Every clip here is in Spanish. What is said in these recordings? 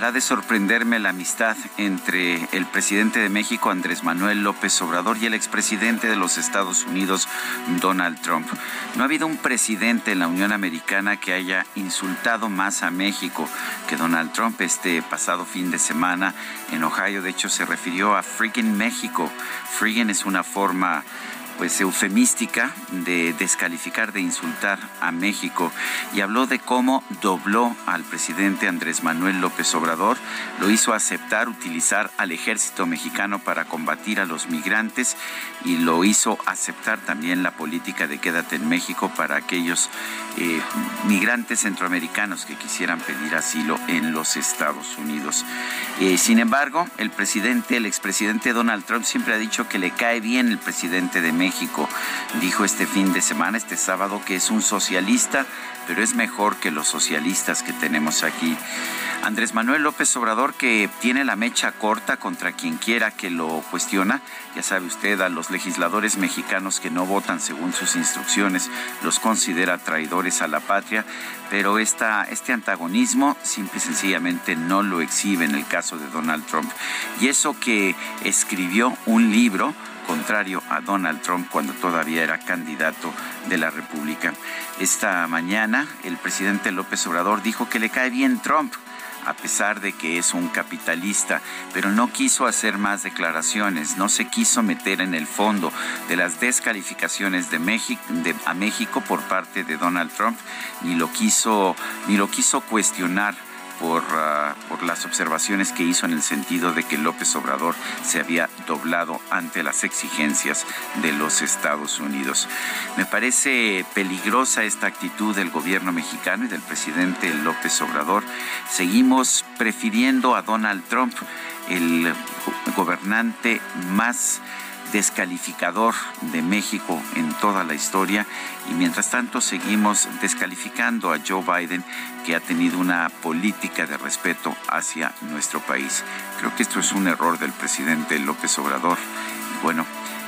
Dejará de sorprenderme la amistad entre el presidente de México, Andrés Manuel López Obrador, y el expresidente de los Estados Unidos, Donald Trump. No ha habido un presidente en la Unión Americana que haya insultado más a México que Donald Trump este pasado fin de semana en Ohio. De hecho, se refirió a freaking México. Freaking es una forma pues eufemística de descalificar, de insultar a México. Y habló de cómo dobló al presidente Andrés Manuel López Obrador, lo hizo aceptar utilizar al ejército mexicano para combatir a los migrantes y lo hizo aceptar también la política de quédate en México para aquellos eh, migrantes centroamericanos que quisieran pedir asilo en los Estados Unidos. Eh, sin embargo, el presidente, el expresidente Donald Trump siempre ha dicho que le cae bien el presidente de México Dijo este fin de semana, este sábado, que es un socialista, pero es mejor que los socialistas que tenemos aquí. Andrés Manuel López Obrador, que tiene la mecha corta contra quien quiera que lo cuestiona, ya sabe usted, a los legisladores mexicanos que no votan según sus instrucciones, los considera traidores a la patria, pero esta, este antagonismo simple y sencillamente no lo exhibe en el caso de Donald Trump. Y eso que escribió un libro, contrario a Donald Trump cuando todavía era candidato de la República. Esta mañana el presidente López Obrador dijo que le cae bien Trump a pesar de que es un capitalista, pero no quiso hacer más declaraciones, no se quiso meter en el fondo de las descalificaciones de México, a México por parte de Donald Trump, ni lo quiso, ni lo quiso cuestionar por, uh, por, las observaciones que hizo en el sentido de que López Obrador se había doblado ante las exigencias de los Estados Unidos. Me parece peligrosa esta actitud del gobierno mexicano y del presidente López Obrador. Seguimos prefiriendo a Donald Trump, el gobernante más descalificador de México en toda la historia y mientras tanto seguimos descalificando a Joe Biden que ha tenido una política de respeto hacia nuestro país. Creo que esto es un error del presidente López Obrador bueno,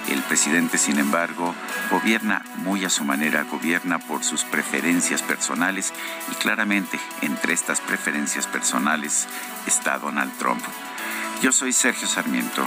el presidente, sin embargo, gobierna muy a su manera, gobierna por sus preferencias personales y claramente entre estas preferencias personales está Donald Trump. Yo soy Sergio Sarmiento